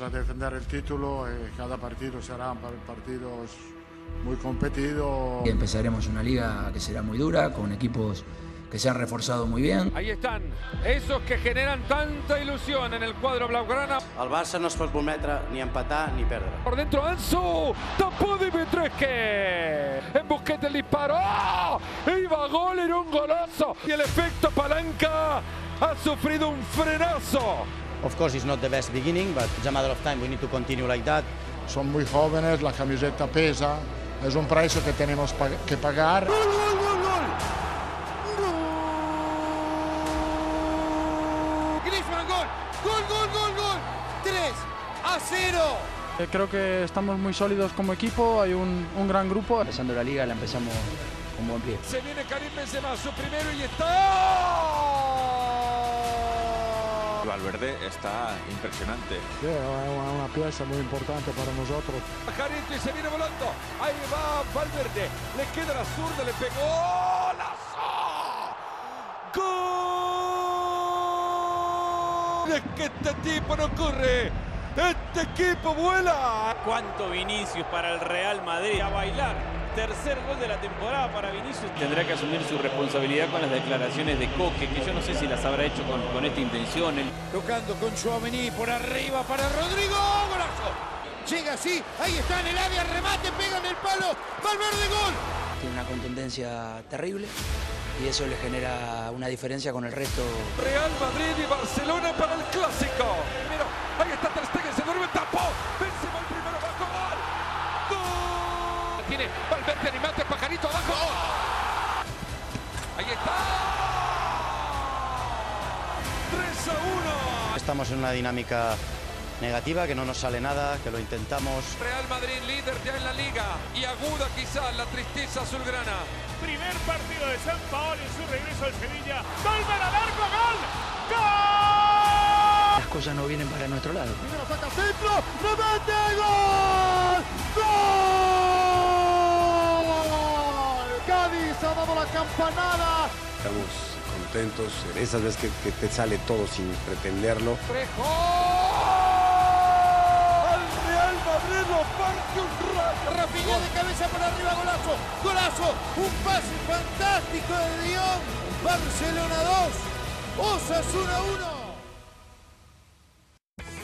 vamos a defender el título. Eh, cada partido serán partidos muy competidos. Empezaremos una liga que será muy dura, con equipos que se han reforzado muy bien. Ahí están, esos que generan tanta ilusión en el cuadro blaugrana. El Barça no es pot permetre ni empatar ni perdre. Por dentro Ansu, tapó Dimitrescu. En Busquete el disparo. ¡Oh! Iba gol, era un golazo. Y el efecto palanca ha sufrido un frenazo. Of course, it's not the best beginning, but it's a matter of time. We need to continue like that. Son muy jóvenes, la camiseta pesa. Es un precio que tenemos que pagar. ¡Gol, gol, gol, gol! Griezmann, gol, gol, gol, gol, gol. 3 a 0. Eh, creo que estamos muy sólidos como equipo, hay un, un gran grupo. Empezando la liga la empezamos con buen pie. Se viene Karim Benzema, su primero y está. Valverde está impresionante. Sí, es una, una pieza muy importante para nosotros. Jarito y se viene volando. Ahí va Valverde. Le queda la zurda, le pegó. ¡Golazo! ¡Gol! Es que este tipo no corre. Este equipo vuela. ¿Cuánto Vinicius para el Real Madrid? A bailar. Tercer gol de la temporada para Vinicius. Tendrá que asumir su responsabilidad con las declaraciones de Coque, que yo no sé si las habrá hecho con, con esta intención. El... Tocando con Chouameni por arriba para Rodrigo. ¡Golazo! Llega así, ahí está en el área, remate, pega en el palo. Valverde, gol. Tiene una contundencia terrible y eso le genera una diferencia con el resto. Real Madrid y Barcelona para el clásico. Primero, Estamos en una dinámica negativa, que no nos sale nada, que lo intentamos. Real Madrid líder ya en la liga y aguda quizás la tristeza azulgrana. Primer partido de San Paolo en su regreso al Sevilla. Golman al arco, gol. ¡Gol! Las cosas no vienen para nuestro lado. Primero saca centro, remate, gol. ¡Gol! Cádiz ha dado la campanada. Estamos contentos en esas veces que, que te sale todo sin pretenderlo. Trejo. Al Real Madrid lo parte un rayo. Rafinha de cabeza para arriba, golazo. Golazo. Un pase fantástico de Dion. Barcelona 2. Osasuna 1.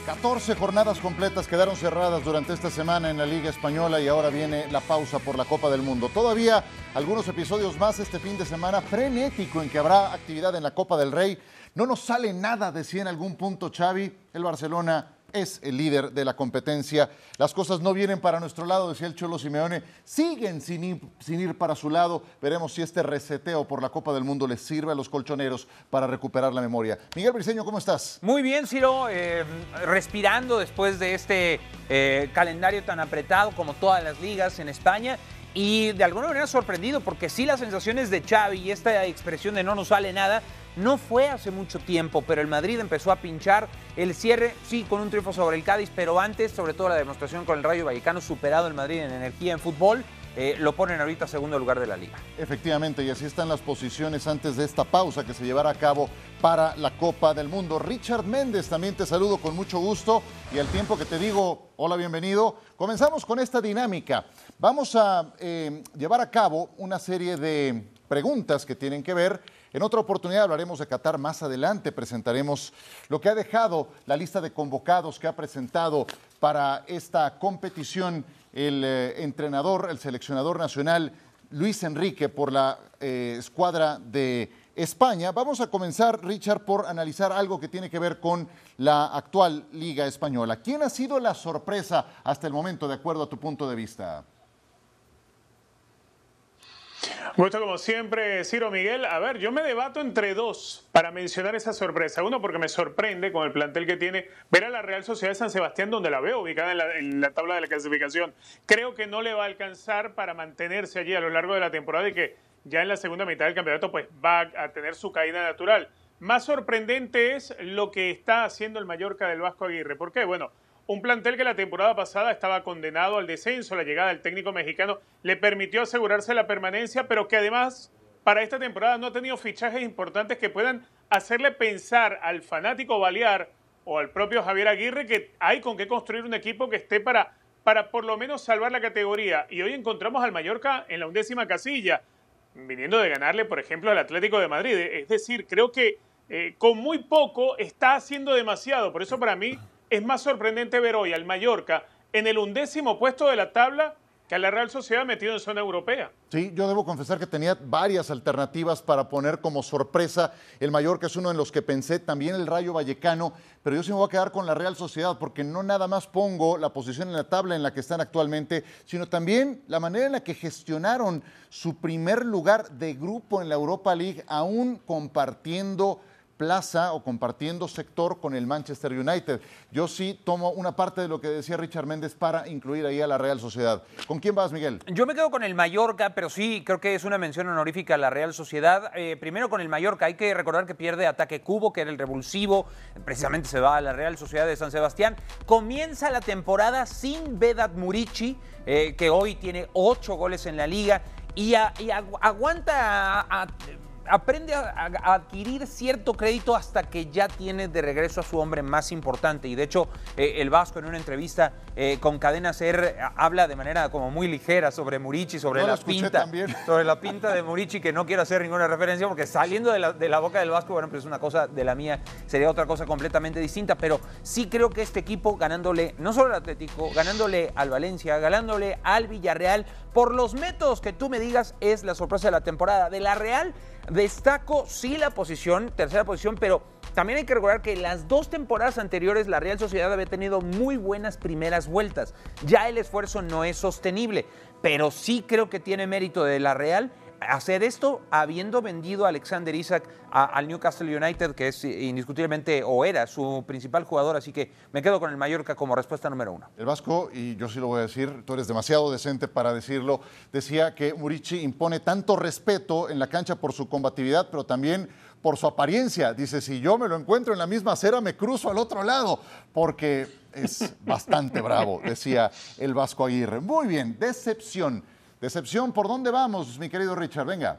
14 jornadas completas quedaron cerradas durante esta semana en la Liga Española y ahora viene la pausa por la Copa del Mundo. Todavía algunos episodios más este fin de semana frenético en que habrá actividad en la Copa del Rey. No nos sale nada de si en algún punto Xavi, el Barcelona es el líder de la competencia. Las cosas no vienen para nuestro lado, decía el Cholo Simeone. Siguen sin ir, para su lado. Veremos si este reseteo por la Copa del Mundo les sirve a los colchoneros para recuperar la memoria. Miguel Briceño, ¿cómo estás? Muy bien, Ciro, eh, respirando después de este eh, calendario tan apretado como todas las ligas en España. Y de alguna manera sorprendido, porque sí las sensaciones de Xavi y esta expresión de no nos sale nada, no fue hace mucho tiempo, pero el Madrid empezó a pinchar el cierre, sí, con un triunfo sobre el Cádiz, pero antes, sobre todo la demostración con el Rayo Vallecano, superado el Madrid en energía en fútbol, eh, lo ponen ahorita segundo lugar de la liga. Efectivamente, y así están las posiciones antes de esta pausa que se llevará a cabo para la Copa del Mundo. Richard Méndez, también te saludo con mucho gusto y al tiempo que te digo, hola, bienvenido, comenzamos con esta dinámica. Vamos a eh, llevar a cabo una serie de preguntas que tienen que ver en otra oportunidad hablaremos de Qatar más adelante, presentaremos lo que ha dejado la lista de convocados que ha presentado para esta competición el eh, entrenador, el seleccionador nacional Luis Enrique por la eh, escuadra de España. Vamos a comenzar, Richard, por analizar algo que tiene que ver con la actual Liga Española. ¿Quién ha sido la sorpresa hasta el momento, de acuerdo a tu punto de vista? Gusto como siempre, Ciro Miguel. A ver, yo me debato entre dos para mencionar esa sorpresa. Uno, porque me sorprende con el plantel que tiene ver a la Real Sociedad de San Sebastián, donde la veo ubicada en la, en la tabla de la clasificación. Creo que no le va a alcanzar para mantenerse allí a lo largo de la temporada y que ya en la segunda mitad del campeonato pues va a tener su caída natural. Más sorprendente es lo que está haciendo el Mallorca del Vasco Aguirre. ¿Por qué? Bueno, un plantel que la temporada pasada estaba condenado al descenso. La llegada del técnico mexicano le permitió asegurarse la permanencia, pero que además para esta temporada no ha tenido fichajes importantes que puedan hacerle pensar al fanático balear o al propio Javier Aguirre que hay con qué construir un equipo que esté para, para por lo menos salvar la categoría. Y hoy encontramos al Mallorca en la undécima casilla, viniendo de ganarle, por ejemplo, al Atlético de Madrid. Es decir, creo que eh, con muy poco está haciendo demasiado. Por eso para mí es más sorprendente ver hoy al Mallorca en el undécimo puesto de la tabla que a la Real Sociedad metido en zona europea. Sí, yo debo confesar que tenía varias alternativas para poner como sorpresa el Mallorca, es uno en los que pensé, también el Rayo Vallecano, pero yo sí me voy a quedar con la Real Sociedad porque no nada más pongo la posición en la tabla en la que están actualmente, sino también la manera en la que gestionaron su primer lugar de grupo en la Europa League, aún compartiendo plaza o compartiendo sector con el Manchester United. Yo sí tomo una parte de lo que decía Richard Méndez para incluir ahí a la Real Sociedad. ¿Con quién vas, Miguel? Yo me quedo con el Mallorca, pero sí creo que es una mención honorífica a la Real Sociedad. Eh, primero con el Mallorca, hay que recordar que pierde ataque Cubo, que era el revulsivo, precisamente se va a la Real Sociedad de San Sebastián. Comienza la temporada sin Vedat Murici, eh, que hoy tiene ocho goles en la liga y, aguanta a aprende a, adquirir cierto crédito hasta que ya tiene de regreso a su hombre más importante. Y de hecho, eh, el Vasco en una entrevista eh, con Cadena Ser habla de manera como muy ligera sobre Murici, sobre la pinta. Sobre la pinta de Murici, que no quiero hacer ninguna referencia porque saliendo de la, boca del Vasco, bueno, pues es una cosa de la mía, sería otra cosa completamente distinta. Pero sí creo que este equipo, ganándole no solo al Atlético, ganándole al Valencia, ganándole al Villarreal, por los métodos que tú me digas, es la sorpresa de la temporada. De la Real Destaco sí la posición, tercera posición, pero también hay que recordar que las dos temporadas anteriores la Real Sociedad había tenido muy buenas primeras vueltas. Ya el esfuerzo no es sostenible, pero sí creo que tiene mérito de la Real hacer esto habiendo vendido a Alexander Isaac al Newcastle United, que es indiscutiblemente o era su principal jugador, así que me quedo con el Mallorca como respuesta número uno. El Vasco, y yo sí lo voy a decir, tú eres demasiado decente para decirlo, decía que Murici impone tanto respeto en la cancha por su combatividad, pero también por su apariencia. Dice, si yo me lo encuentro en la misma acera, me cruzo al otro lado, porque es bastante bravo, decía el Vasco Aguirre. Muy bien, decepción. Decepción, ¿por dónde vamos, mi querido Richard? Venga.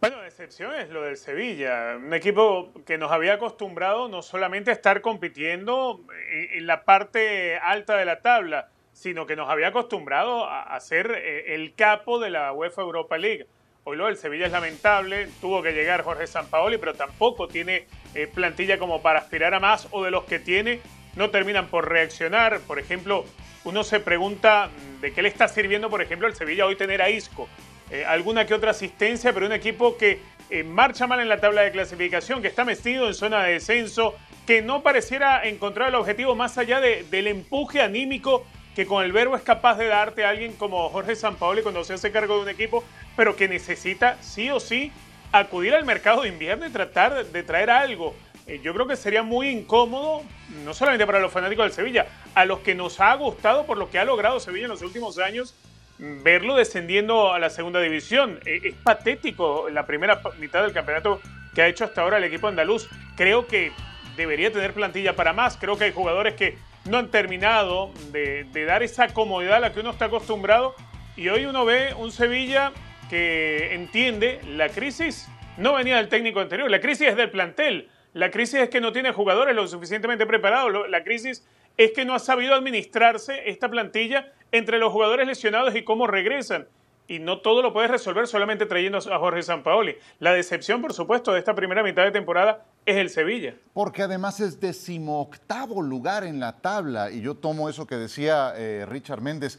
Bueno, decepción es lo del Sevilla, un equipo que nos había acostumbrado no solamente a estar compitiendo en, la parte alta de la tabla, sino que nos había acostumbrado a, ser eh, el capo de la UEFA Europa League. Hoy lo del Sevilla es lamentable, tuvo que llegar Jorge Sampaoli, pero tampoco tiene eh, plantilla como para aspirar a más, o de los que tiene no terminan por reaccionar. Por ejemplo, uno se pregunta de qué le está sirviendo, por ejemplo, el Sevilla hoy tener a Isco. Eh, alguna que otra asistencia, pero un equipo que eh, marcha mal en la tabla de clasificación, que está metido en zona de descenso, que no pareciera encontrar el objetivo más allá del empuje anímico que con el verbo es capaz de darte a alguien como Jorge Sampaoli cuando se hace cargo de un equipo, pero que necesita sí o sí acudir al mercado de invierno y tratar de traer algo. Eh, yo creo que sería muy incómodo, no solamente para los fanáticos del Sevilla, a los que nos ha gustado por lo que ha logrado Sevilla en los últimos años, verlo descendiendo a la segunda división. Eh, es patético la primera mitad del campeonato que ha hecho hasta ahora el equipo andaluz. Creo que debería tener plantilla para más. Creo que hay jugadores que no han terminado de, de dar esa comodidad a la que uno está acostumbrado. Y hoy uno ve un Sevilla que entiende la crisis no venía del técnico anterior, la crisis es del plantel. La crisis es que no tiene jugadores lo suficientemente preparados. La crisis es que no ha sabido administrarse esta plantilla entre los jugadores lesionados y cómo regresan. Y no todo lo puedes resolver solamente trayendo a Jorge Sampaoli. La decepción, por supuesto, de esta primera mitad de temporada es el Sevilla. Porque además es decimoctavo lugar en la tabla. Y yo tomo eso que decía eh, Richard Méndez.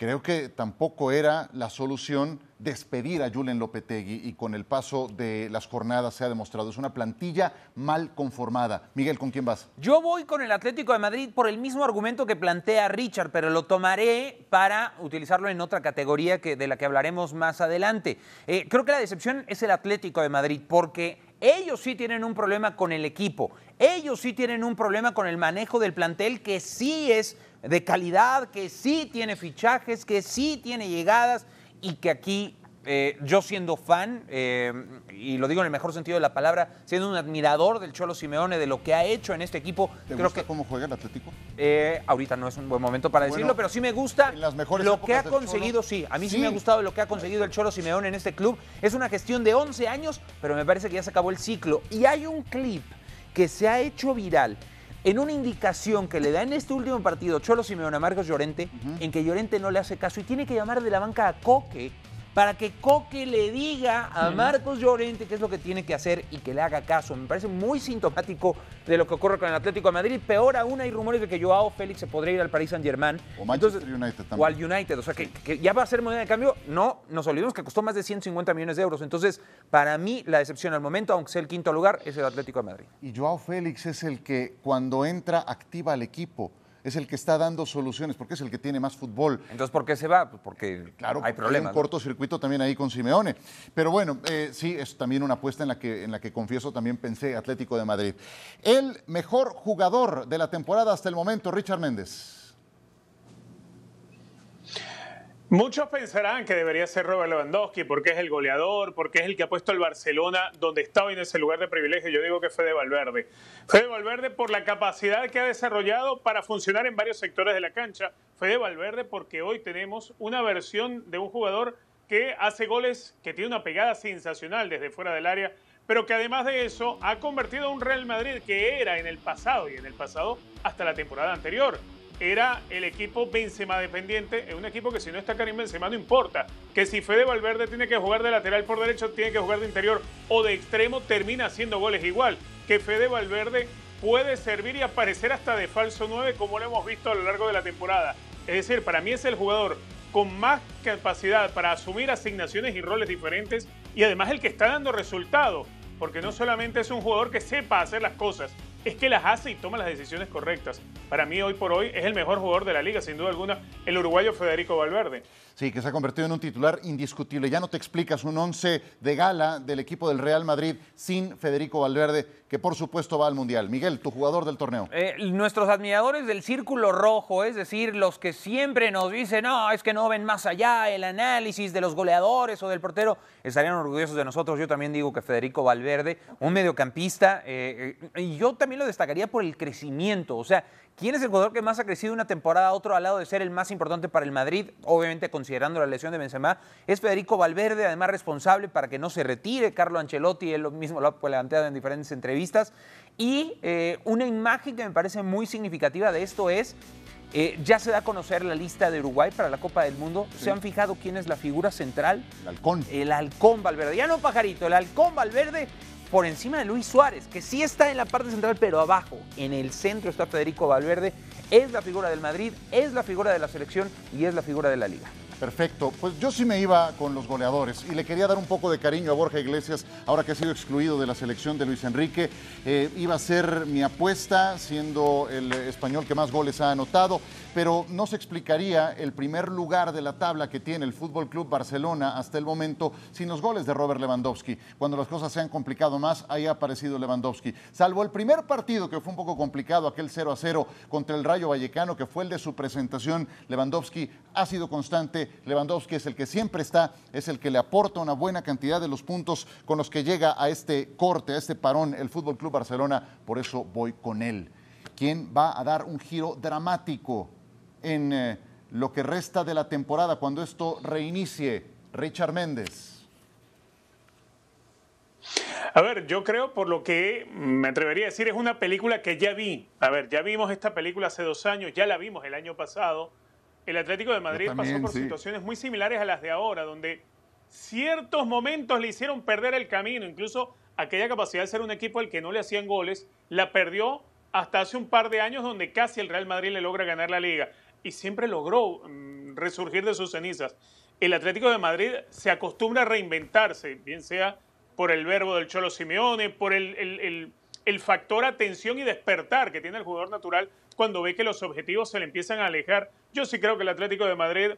Creo que tampoco era la solución despedir a Julen Lopetegui y con el paso de las jornadas se ha demostrado. Es una plantilla mal conformada. Miguel, ¿con quién vas? Yo voy con el Atlético de Madrid por el mismo argumento que plantea Richard, pero lo tomaré para utilizarlo en otra categoría que, de la que hablaremos más adelante. Eh, creo que la decepción es el Atlético de Madrid porque ellos sí tienen un problema con el equipo, ellos sí tienen un problema con el manejo del plantel que sí es de calidad, que sí tiene fichajes, que sí tiene llegadas y que aquí eh, yo siendo fan, eh, y lo digo en el mejor sentido de la palabra, siendo un admirador del Cholo Simeone, de lo que ha hecho en este equipo. ¿Te creo gusta que, cómo juega el Atlético? Eh, ahorita no es un buen momento para decirlo, pero sí me gusta lo que ha conseguido, sí, a mí sí. me ha gustado lo que ha conseguido el Cholo Simeone en este club. Es una gestión de 11 años, pero me parece que ya se acabó el ciclo. Y hay un clip que se ha hecho viral en una indicación que le da en este último partido Cholo Simeone a Marcos Llorente, en que Llorente no le hace caso y tiene que llamar de la banca a Coque para que Coque le diga a Marcos Llorente qué es lo que tiene que hacer y que le haga caso. Me parece muy sintomático de lo que ocurre con el Atlético de Madrid. Peor aún hay rumores de que Joao Félix se podría ir al Paris Saint Germain. O Manchester United también. O al United. O sea, que, que ya va a ser moneda de cambio. No, nos olvidemos que costó más de 150 millones de euros. Entonces, para mí, la decepción al momento, aunque sea el quinto lugar, es el Atlético de Madrid. Y Joao Félix es el que cuando entra activa al equipo. Es el que está dando soluciones, porque es el que tiene más fútbol. Entonces, ¿por qué se va? Pues porque Claro, hay problemas. un cortocircuito también ahí con Simeone. Pero bueno, eh, sí, es también una apuesta en la, que, en la que confieso también pensé Atlético de Madrid. El mejor jugador de la temporada hasta el momento, Richard Méndez. Muchos pensarán que debería ser Robert Lewandowski porque es el goleador, porque es el que ha puesto el Barcelona donde está hoy en ese lugar de privilegio. Yo digo que Fede Valverde. Fede Valverde por la capacidad que ha desarrollado para funcionar en varios sectores de la cancha. Fede Valverde porque hoy tenemos una versión de un jugador que hace goles, que tiene una pegada sensacional desde fuera del área, pero que además de eso ha convertido a un Real Madrid que era en el pasado y en el pasado hasta la temporada anterior era el equipo Benzema dependiente, es un equipo que si no está Karim Benzema no importa, que si Fede Valverde tiene que jugar de lateral por derecho, tiene que jugar de interior o de extremo, termina haciendo goles igual, que Fede Valverde puede servir y aparecer hasta de falso 9 como lo hemos visto a lo largo de la temporada. Es decir, para mí es el jugador con más capacidad para asumir asignaciones y roles diferentes y además el que está dando resultado, porque no solamente es un jugador que sepa hacer las cosas, es que las hace y toma las decisiones correctas. Para mí, hoy por hoy, es el mejor jugador de la liga, sin duda alguna, el uruguayo Federico Valverde. Sí, que se ha convertido en un titular indiscutible. Ya no te explicas un once de gala del equipo del Real Madrid sin Federico Valverde, que por supuesto va al Mundial. Miguel, tu jugador del torneo. Eh, nuestros admiradores del círculo rojo, es decir, los que siempre nos dicen, no, es que no ven más allá el análisis de los goleadores o del portero, estarían orgullosos de nosotros. Yo también digo que Federico Valverde, un mediocampista, eh, eh, y yo también lo destacaría por el crecimiento. O sea, ¿quién es el jugador que más ha crecido una temporada a otro al lado de ser el más importante para el Madrid? Obviamente considerando la lesión de Benzema, es Federico Valverde, además responsable para que no se retire. Carlo Ancelotti, él mismo lo ha planteado en diferentes entrevistas. Y eh, una imagen que me parece muy significativa de esto es eh, ya se da a conocer la lista de Uruguay para la Copa del Mundo. ¿Se han fijado quién es la figura central? El halcón. El halcón Valverde. Ya no pajarito, el halcón Valverde por encima de Luis Suárez, que sí está en la parte central, pero abajo, en el centro está Federico Valverde. Es la figura del Madrid, es la figura de la selección y es la figura de la liga. Perfecto. Pues yo sí me iba con los goleadores y le quería dar un poco de cariño a Borja Iglesias, ahora que ha sido excluido de la selección de Luis Enrique. Eh, iba a ser mi apuesta, siendo el español que más goles ha anotado, pero no se explicaría el primer lugar de la tabla que tiene el Fútbol Club Barcelona hasta el momento sin los goles de Robert Lewandowski. Cuando las cosas se han complicado más, ahí ha aparecido Lewandowski. Salvo el primer partido que fue un poco complicado, aquel 0 a 0 contra el Rayo Vallecano, que fue el de su presentación, Lewandowski ha sido constante. Lewandowski es el que siempre está, es el que le aporta una buena cantidad de los puntos con los que llega a este corte, a este parón el Fútbol Club Barcelona. Por eso voy con él. ¿Quién va a dar un giro dramático en eh, lo que resta de la temporada cuando esto reinicie? Richard Méndez. A ver, yo creo, por lo que me atrevería a decir, es una película que ya vi. A ver, ya vimos esta película hace dos años, ya la vimos el año pasado. El Atlético de Madrid también, pasó por sí. situaciones muy similares a las de ahora, donde ciertos momentos le hicieron perder el camino, incluso aquella capacidad de ser un equipo al que no le hacían goles, la perdió hasta hace un par de años donde casi el Real Madrid le logra ganar la liga y siempre logró mm, resurgir de sus cenizas. El Atlético de Madrid se acostumbra a reinventarse, bien sea por el verbo del Cholo Simeone, por el, el- el- el factor atención y despertar que tiene el jugador natural cuando ve que los objetivos se le empiezan a alejar. Yo sí creo que el Atlético de Madrid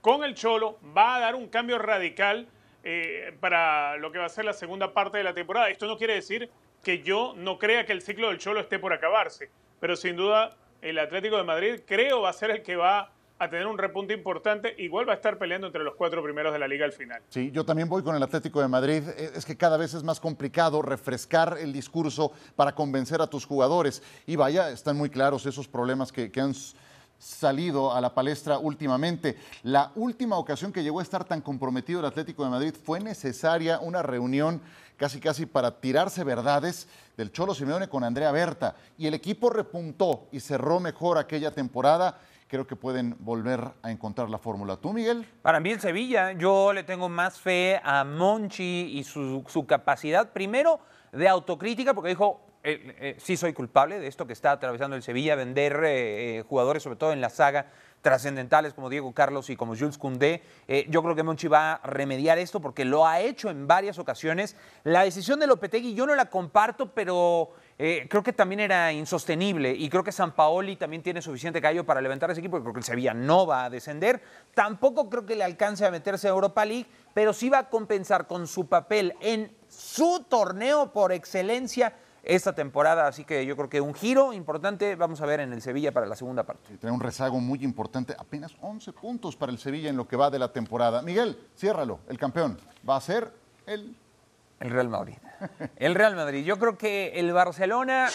con el Cholo va a dar un cambio radical eh, para lo que va a ser la segunda parte de la temporada. Esto no quiere decir que yo no crea que el ciclo del Cholo esté por acabarse, pero sin duda el Atlético de Madrid creo va a ser el que va a tener un repunte importante, igual va a estar peleando entre los cuatro primeros de la liga al final. Sí, yo también voy con el Atlético de Madrid. Eh, Es que cada vez es más complicado refrescar el discurso para convencer a tus jugadores. Y vaya, están muy claros esos problemas que, que han salido a la palestra últimamente. La última ocasión que llegó a estar tan comprometido el Atlético de Madrid fue necesaria una reunión casi casi para tirarse verdades del Cholo Simeone con Andrea Berta. Y el equipo repuntó y cerró mejor aquella temporada creo que pueden volver a encontrar la fórmula. ¿Tú, Miguel? Para mí el Sevilla, yo le tengo más fe a Monchi y su, su capacidad, primero, de autocrítica, porque dijo, eh, eh, sí soy culpable de esto que está atravesando el Sevilla, vender eh, jugadores, sobre todo en la saga, trascendentales como Diego Carlos y como Jules Koundé. yo creo que Monchi va a remediar esto porque lo ha hecho en varias ocasiones. La decisión de Lopetegui yo no la comparto, pero creo que también era insostenible y creo que San Paoli también tiene suficiente callo para levantar ese equipo, porque el Sevilla no va a descender. Tampoco creo que le alcance a meterse a Europa League, pero sí va a compensar con su papel en su torneo por excelencia esta temporada, así que yo creo que un giro importante vamos a ver en el Sevilla para la segunda parte. tiene un rezago muy importante, apenas 11 puntos para el Sevilla en lo que va de la temporada. Miguel, ciérralo, el campeón va a ser el... El Real Madrid. El Real Madrid. Yo creo que el Barcelona...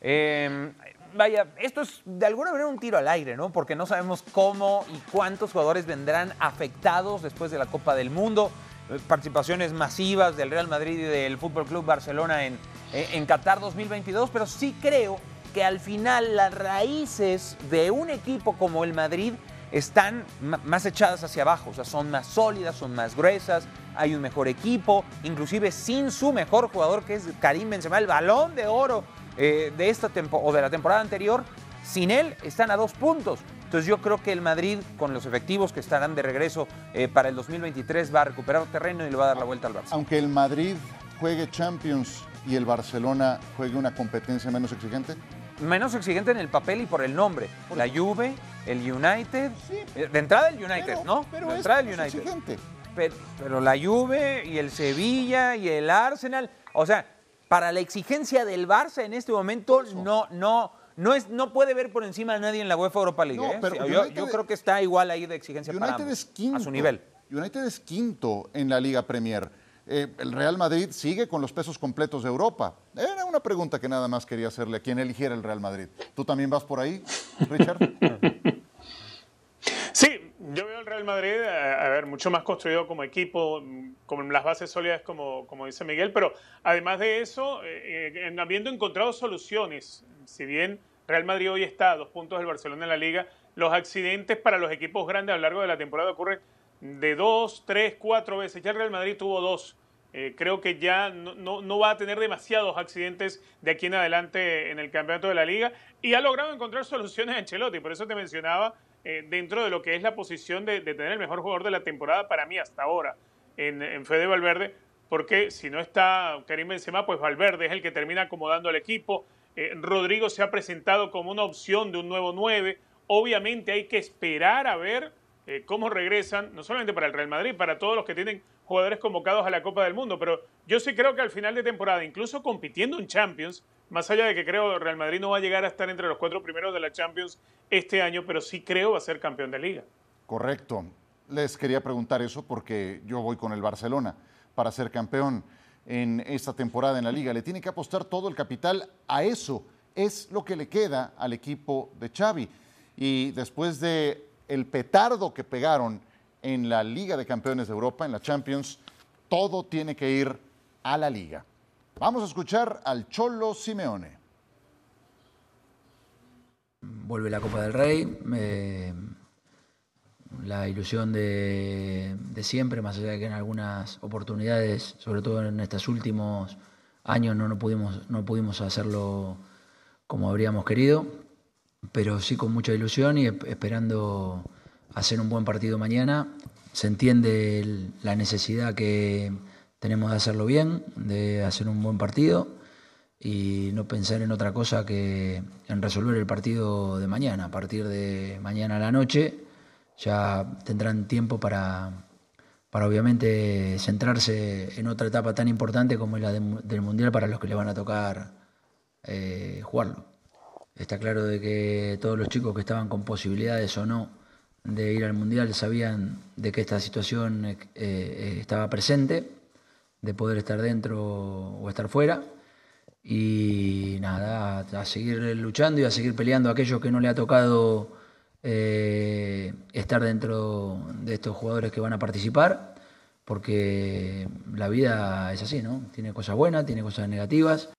Em, vaya, esto es de alguna manera un tiro al aire, ¿no? Porque no sabemos cómo y cuántos jugadores vendrán afectados después de la Copa del Mundo. Participaciones masivas del Real Madrid y del Fútbol Club Barcelona en, en Qatar 2022, pero sí creo que al final las raíces de un equipo como el Madrid están más echadas hacia abajo, o sea, son más sólidas, son más gruesas, hay un mejor equipo, inclusive sin su mejor jugador que es Karim Benzema, el balón de oro eh, de esta o de la temporada anterior, sin él están a dos puntos. Entonces yo creo que el Madrid, con los efectivos que estarán de regreso eh, para el 2023, va a recuperar terreno y le va a dar la vuelta al Barça. Aunque el Madrid juegue Champions y el Barcelona juegue una competencia menos exigente? Menos exigente en el papel y por el nombre. La Juve, el United. Eh, de entrada el United, ¿no? Pero de entrada el United. Exigente. Pero, pero la Juve y el Sevilla y el Arsenal. O sea, para la exigencia del Barça en este momento no, no, no, es, no puede ver por encima de nadie en la UEFA Europa League. ¿eh? pero yo, creo que está igual ahí de exigencia para ambos, a su nivel. United es quinto en la Liga Premier. Eh, el Real Madrid sigue con los pesos completos de Europa. Era una pregunta que nada más quería hacerle a quien eligiera el Real Madrid. ¿Tú también vas por ahí, Richard? Sí, yo veo el Real Madrid, a, ver, mucho más construido como equipo, con las bases sólidas, como, como dice Miguel, pero además de eso, eh, eh, habiendo encontrado soluciones, si bien Real Madrid hoy está a dos puntos del Barcelona en la liga, los accidentes para los equipos grandes a lo largo de la temporada ocurren de dos, tres, cuatro veces. Ya el Real Madrid tuvo dos. Eh, creo que ya no, va a tener demasiados accidentes de aquí en adelante en el campeonato de la liga y ha logrado encontrar soluciones a Ancelotti. Por eso te mencionaba eh, dentro de lo que es la posición de, tener el mejor jugador de la temporada para mí hasta ahora en, en Fede Valverde, porque si no está Karim Benzema, pues Valverde es el que termina acomodando al equipo. Eh, Rodrigo se ha presentado como una opción de un nuevo 9. Obviamente hay que esperar a ver eh, cómo regresan, no solamente para el Real Madrid, para todos los que tienen jugadores convocados a la Copa del Mundo, pero yo sí creo que al final de temporada, incluso compitiendo en Champions, más allá de que creo Real Madrid no va a llegar a estar entre los cuatro primeros de la Champions este año, pero sí creo va a ser campeón de liga. Correcto. Les quería preguntar eso porque yo voy con el Barcelona para ser campeón en esta temporada en la liga. Le tiene que apostar todo el capital a eso. Es lo que le queda al equipo de Xavi. Y después de el petardo que pegaron en la Liga de Campeones de Europa, en la Champions, todo tiene que ir a la liga. Vamos a escuchar al Cholo Simeone. Vuelve la Copa del Rey, la ilusión de, siempre, más allá de que en algunas oportunidades, sobre todo en estos últimos años, no, no, pudimos, no pudimos hacerlo como habríamos querido pero sí con mucha ilusión y esperando hacer un buen partido mañana. Se entiende la necesidad que tenemos de hacerlo bien, de hacer un buen partido y no pensar en otra cosa que en resolver el partido de mañana. A partir de mañana a la noche ya tendrán tiempo para, para obviamente centrarse en otra etapa tan importante como es la del Mundial para los que le van a tocar eh, jugarlo. Está claro de que todos los chicos que estaban con posibilidades o no de ir al Mundial sabían de que esta situación eh, eh, estaba presente, de poder estar dentro o estar fuera. Y nada, a, seguir luchando y a seguir peleando a aquellos que no le ha tocado eh, estar dentro de estos jugadores que van a participar, porque la vida es así, ¿no? Tiene cosas buenas, tiene cosas negativas.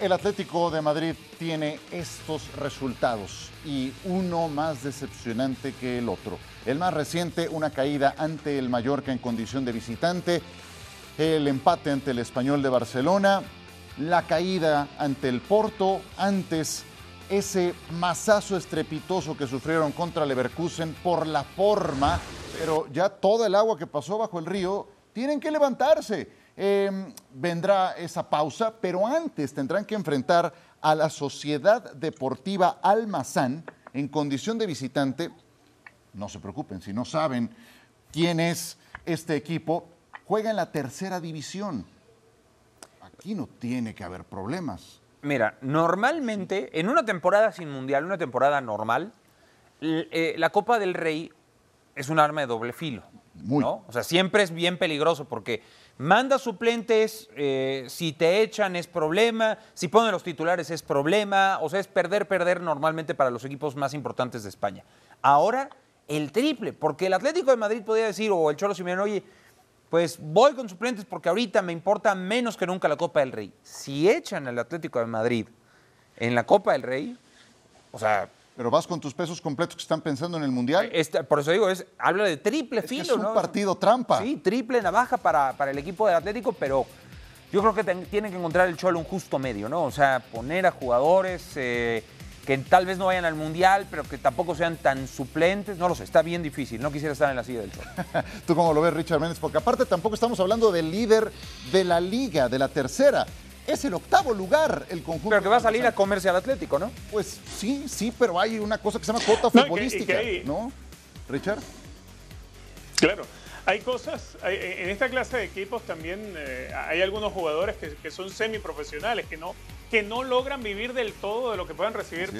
El Atlético de Madrid tiene estos resultados y uno más decepcionante que el otro. El más reciente, una caída ante el Mallorca en condición de visitante, el empate ante el Español de Barcelona, la caída ante el Porto, antes ese masazo estrepitoso que sufrieron contra Leverkusen por la forma, pero ya toda el agua que pasó bajo el río, tienen que levantarse. Eh, vendrá esa pausa, pero antes tendrán que enfrentar a la Sociedad Deportiva Almazán en condición de visitante. No se preocupen, si no saben quién es este equipo, juega en la tercera división. Aquí no tiene que haber problemas. Mira, normalmente, en una temporada sin mundial, una temporada normal, eh, la Copa del Rey es un arma de doble filo. ¿no? O sea, siempre es bien peligroso porque manda suplentes, eh, si te echan es problema, si ponen los titulares es problema, o sea, es perder, perder normalmente para los equipos más importantes de España. Ahora, el triple, porque el Atlético de Madrid podría decir, o el Cholo Simeone, oye, pues voy con suplentes porque ahorita me importa menos que nunca la Copa del Rey. Si echan al Atlético de Madrid en la Copa del Rey, o sea... Pero vas con tus pesos completos que están pensando en el Mundial. Este, por eso digo, es, habla de triple filo, es un ¿no? partido trampa. Sí, triple navaja para, para el equipo del Atlético, pero yo creo que ten- tiene que encontrar el Cholo un justo medio, ¿no? O sea, poner a jugadores eh, que tal vez no vayan al Mundial, pero que tampoco sean tan suplentes. No lo sé, está bien difícil. No quisiera estar en la silla del Cholo. ¿Tú cómo lo ves, Richard Méndez? Porque aparte tampoco estamos hablando del líder de la liga, de la tercera. Es el octavo lugar el conjunto. Pero que va a salir a comerse al Atlético, ¿no? Pues sí, sí, pero hay una cosa que se llama cuota No, y que- y futbolística, que hay- ¿no? Richard. Claro, hay cosas, hay- en esta clase de equipos también eh, hay algunos jugadores que, que son semiprofesionales, que no, que no logran vivir del todo de lo que puedan recibir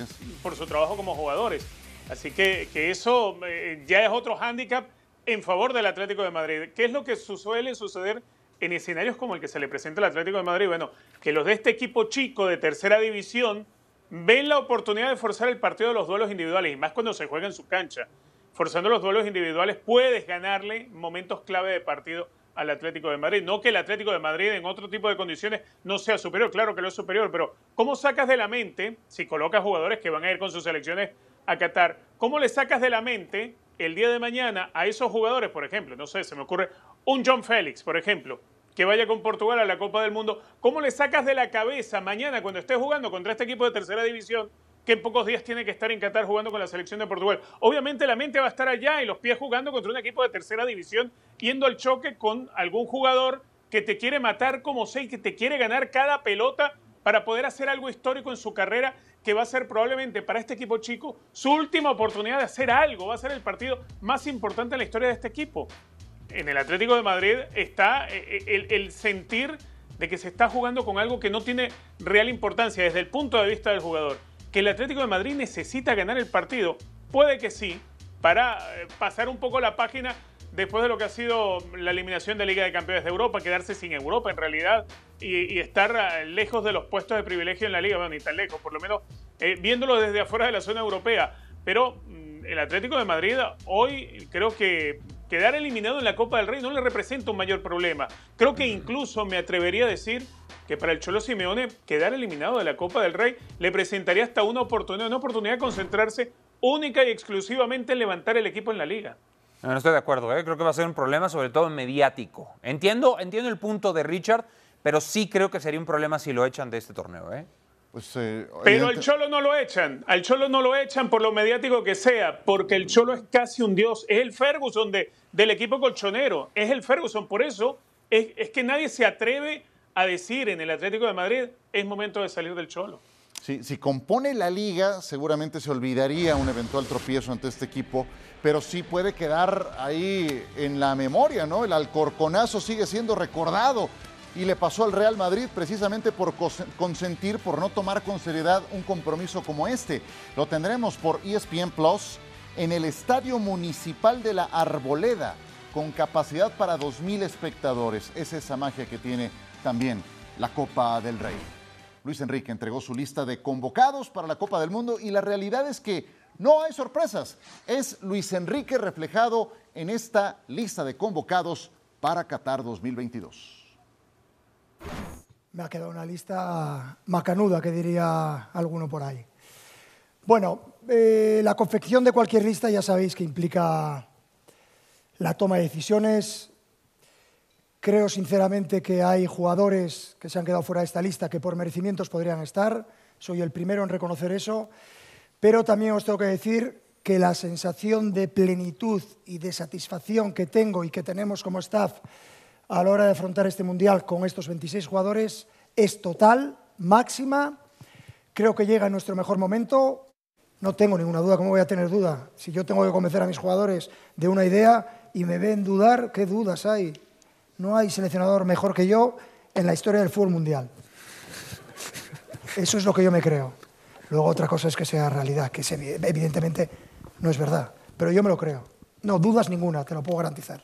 por su trabajo como jugadores. Así que, que eso eh, ya es otro hándicap en favor del Atlético de Madrid. ¿Qué es lo que su- suele suceder en escenarios como el que se le presenta al Atlético de Madrid? Bueno, que los de este equipo chico de tercera división ven la oportunidad de forzar el partido de los duelos individuales, y más cuando se juega en su cancha forzando los duelos individuales, puedes ganarle momentos clave de partido al Atlético de Madrid. No que el Atlético de Madrid en otro tipo de condiciones no sea superior, claro que lo es superior, pero ¿cómo sacas de la mente, si colocas jugadores que van a ir con sus selecciones a Qatar, cómo le sacas de la mente el día de mañana a esos jugadores, por ejemplo, no sé, se me ocurre un John Félix, por ejemplo, que vaya con Portugal a la Copa del Mundo, ¿cómo le sacas de la cabeza mañana cuando estés jugando contra este equipo de tercera división que en pocos días tiene que estar en Qatar jugando con la selección de Portugal? Obviamente la mente va a estar allá y los pies jugando contra un equipo de tercera división, yendo al choque con algún jugador que te quiere matar como sea y que te quiere ganar cada pelota para poder hacer algo histórico en su carrera que va a ser probablemente para este equipo chico su última oportunidad de hacer algo, va a ser el partido más importante en la historia de este equipo en el Atlético de Madrid está eh, el, el sentir de que se está jugando con algo que no tiene real importancia desde el punto de vista del jugador. Que el Atlético de Madrid necesita ganar el partido, puede que sí, para eh, pasar un poco la página después de lo que ha sido la eliminación de Liga de Campeones de Europa, quedarse sin Europa en realidad y, estar eh, lejos de los puestos de privilegio en la liga, bueno, ni tan lejos, por lo menos eh, viéndolo desde afuera de la zona europea. Pero mm, el Atlético de Madrid hoy creo que quedar eliminado en la Copa del Rey no le representa un mayor problema. Creo que incluso me atrevería a decir que para el Cholo Simeone quedar eliminado de la Copa del Rey le presentaría hasta una oportunidad, una oportunidad de concentrarse única y exclusivamente en levantar el equipo en la liga. No, estoy de acuerdo, ¿eh? creo que va a ser un problema sobre todo mediático. Entiendo, entiendo el punto de Richard, pero sí creo que sería un problema si lo echan de este torneo. ¿eh? Pues, eh, Pero al Cholo no lo echan, al Cholo no lo echan por lo mediático que sea, porque el Cholo es casi un dios, es el Ferguson de, del equipo colchonero, es el Ferguson, por eso es, es que nadie se atreve a decir en el Atlético de Madrid, es momento de salir del Cholo. Si, si compone la liga, seguramente se olvidaría un eventual tropiezo ante este equipo, pero sí puede quedar ahí en la memoria, ¿no? El Alcorconazo sigue siendo recordado y le pasó al Real Madrid precisamente por consentir, por no tomar con seriedad un compromiso como este. Lo tendremos por ESPN Plus en el Estadio Municipal de la Arboleda, con capacidad para 2.000 espectadores. Es esa magia que tiene también la Copa del Rey. Luis Enrique entregó su lista de convocados para la Copa del Mundo y la realidad es que No hay sorpresas. Es Luis Enrique reflejado en esta lista de convocados para Qatar 2022. Me ha quedado una lista macanuda, que diría alguno por ahí. Bueno, eh, la confección de cualquier lista ya sabéis que implica la toma de decisiones. Creo sinceramente que hay jugadores que se han quedado fuera de esta lista que por merecimientos podrían estar. Soy el primero en reconocer eso. Pero también os tengo que decir que la sensación de plenitud y de satisfacción que tengo y que tenemos como staff a la hora de afrontar este Mundial con estos 26 jugadores es total, máxima. Creo que llega en nuestro mejor momento. No tengo ninguna duda, ¿cómo voy a tener duda? Si yo tengo que convencer a mis jugadores de una idea y me ven dudar, ¿qué dudas hay? No hay seleccionador mejor que yo en la historia del fútbol mundial. Eso es lo que yo me creo. Luego otra cosa es que sea realidad, que evidentemente no es verdad, pero yo me lo creo. No, dudas ninguna, te lo puedo garantizar.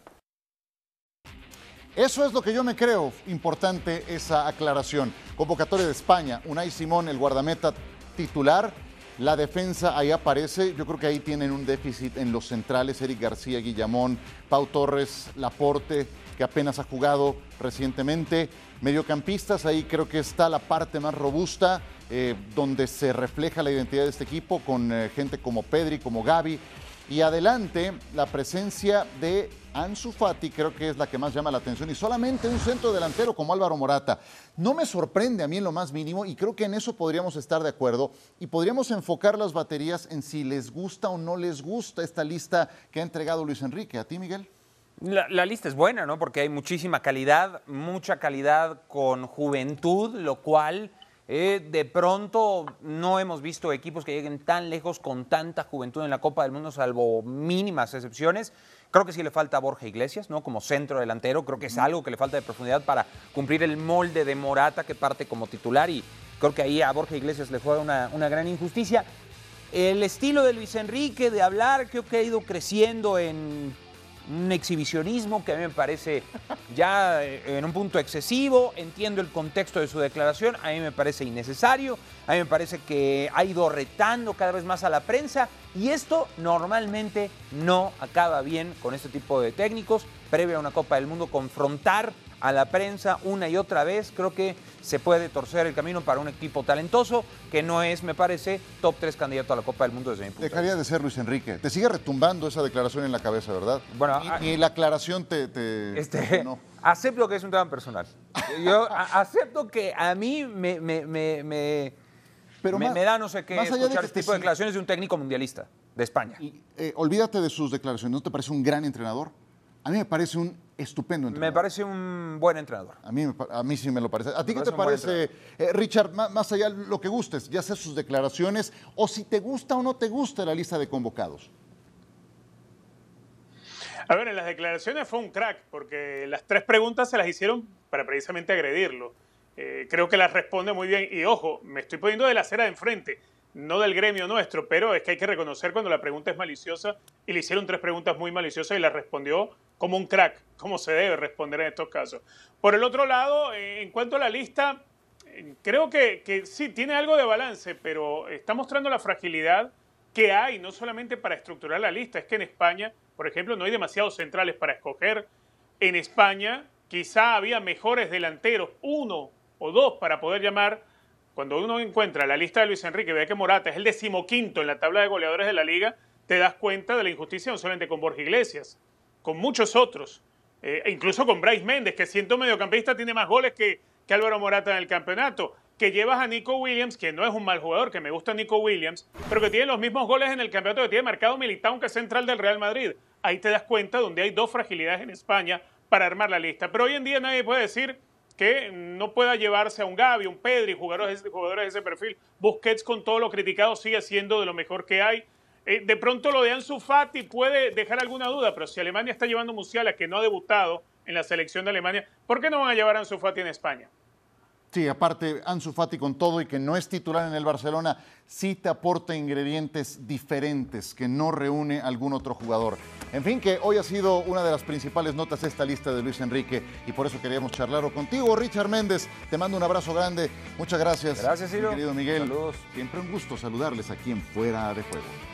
Eso es lo que yo me creo. Importante esa aclaración. Convocatoria de España. Unai Simón, el guardameta titular. La defensa ahí aparece. Yo creo que ahí tienen un déficit en los centrales. Eric García, Guillamón, Pau Torres, Laporte, que apenas ha jugado recientemente. Mediocampistas, ahí creo que está la parte más robusta, eh, donde se refleja la identidad de este equipo con eh, gente como Pedri, como Gaby. Y adelante, la presencia de Ansu Fati creo que es la que más llama la atención y solamente un centro delantero como Álvaro Morata. No me sorprende a mí en lo más mínimo y creo que en eso podríamos estar de acuerdo y podríamos enfocar las baterías en si les gusta o no les gusta esta lista que ha entregado Luis Enrique. ¿A ti, Miguel? La, lista es buena, ¿no? Porque hay muchísima calidad, mucha calidad con juventud, lo cual eh, de pronto no hemos visto equipos que lleguen tan lejos con tanta juventud en la Copa del Mundo, salvo mínimas excepciones. Creo que sí le falta a Borja Iglesias, ¿no? Como centro delantero, creo que es algo que le falta de profundidad para cumplir el molde de Morata que parte como titular y creo que ahí a Borja Iglesias le fue una, una gran injusticia. El estilo de Luis Enrique de hablar creo que ha ido creciendo en un exhibicionismo que a mí me parece ya eh, en un punto excesivo, entiendo el contexto de su declaración, a mí me parece innecesario, a mí me parece que ha ido retando cada vez más a la prensa y esto normalmente no acaba bien con este tipo de técnicos, previo a una Copa del Mundo, confrontar a la prensa una y otra vez. Creo que se puede torcer el camino para un equipo talentoso que no es, me parece, top 3 candidato a la Copa del Mundo desde mi punto Dejaría de ser Luis Enrique. Te sigue retumbando esa declaración en la cabeza, ¿verdad? Bueno, ni, la aclaración te... te este, Acepto que es un tema personal. Yo acepto que a mí me, me, me, Pero me, da no sé qué escuchar este tipo de declaraciones de un técnico mundialista de España. Eh, olvídate de sus declaraciones. ¿No te parece un gran entrenador? A mí me parece un estupendo entrenador. Me parece un buen entrenador. A mí, a mí sí me lo parece. ¿A ti qué te parece, eh, Richard, más, allá lo que gustes, ya sea sus declaraciones o si te gusta o no te gusta la lista de convocados? A ver, en las declaraciones fue un crack, porque las tres preguntas se las hicieron para precisamente agredirlo. Eh, creo que las responde muy bien. Y ojo, me estoy poniendo de la acera de enfrente no del gremio nuestro, pero es que hay que reconocer cuando la pregunta es maliciosa y le hicieron tres preguntas muy maliciosas y la respondió como un crack, como se debe responder en estos casos. Por el otro lado, eh, en cuanto a la lista, eh, creo que, que sí, tiene algo de balance, pero está mostrando la fragilidad que hay, no solamente para estructurar la lista, es que en España, por ejemplo, no hay demasiados centrales para escoger. En España quizá había mejores delanteros, uno o dos para poder llamar cuando uno encuentra la lista de Luis Enrique ve que Morata es el decimoquinto en la tabla de goleadores de la liga, te das cuenta de la injusticia no solamente con Borja Iglesias, con muchos otros, eh, e incluso con Bryce Méndez, que siendo mediocampista tiene más goles que, que Álvaro Morata en el campeonato, que llevas a Nico Williams, que no es un mal jugador, que me gusta Nico Williams, pero que tiene los mismos goles en el campeonato que tiene marcado Militao, que es central del Real Madrid. Ahí te das cuenta donde hay dos fragilidades en España para armar la lista. Pero hoy en día nadie puede decir que no pueda llevarse a un Gavi, un Pedri, jugadores, jugadores de ese perfil. Busquets, con todo lo criticado, sigue siendo de lo mejor que hay. Eh, de pronto lo de Ansu Fati puede dejar alguna duda, pero si Alemania está llevando a Musiala, que no ha debutado en la selección de Alemania, ¿por qué no van a llevar a Ansu Fati en España? Sí, aparte Ansu Fati con todo y que no es titular en el Barcelona, sí te aporta ingredientes diferentes que no reúne algún otro jugador. En fin, que hoy ha sido una de las principales notas de esta lista de Luis Enrique y por eso queríamos charlarlo contigo. Richard Méndez, te mando un abrazo grande. Muchas gracias. Gracias, Ciro. querido Miguel. Saludos. Siempre un gusto saludarles aquí en Fuera de Juego.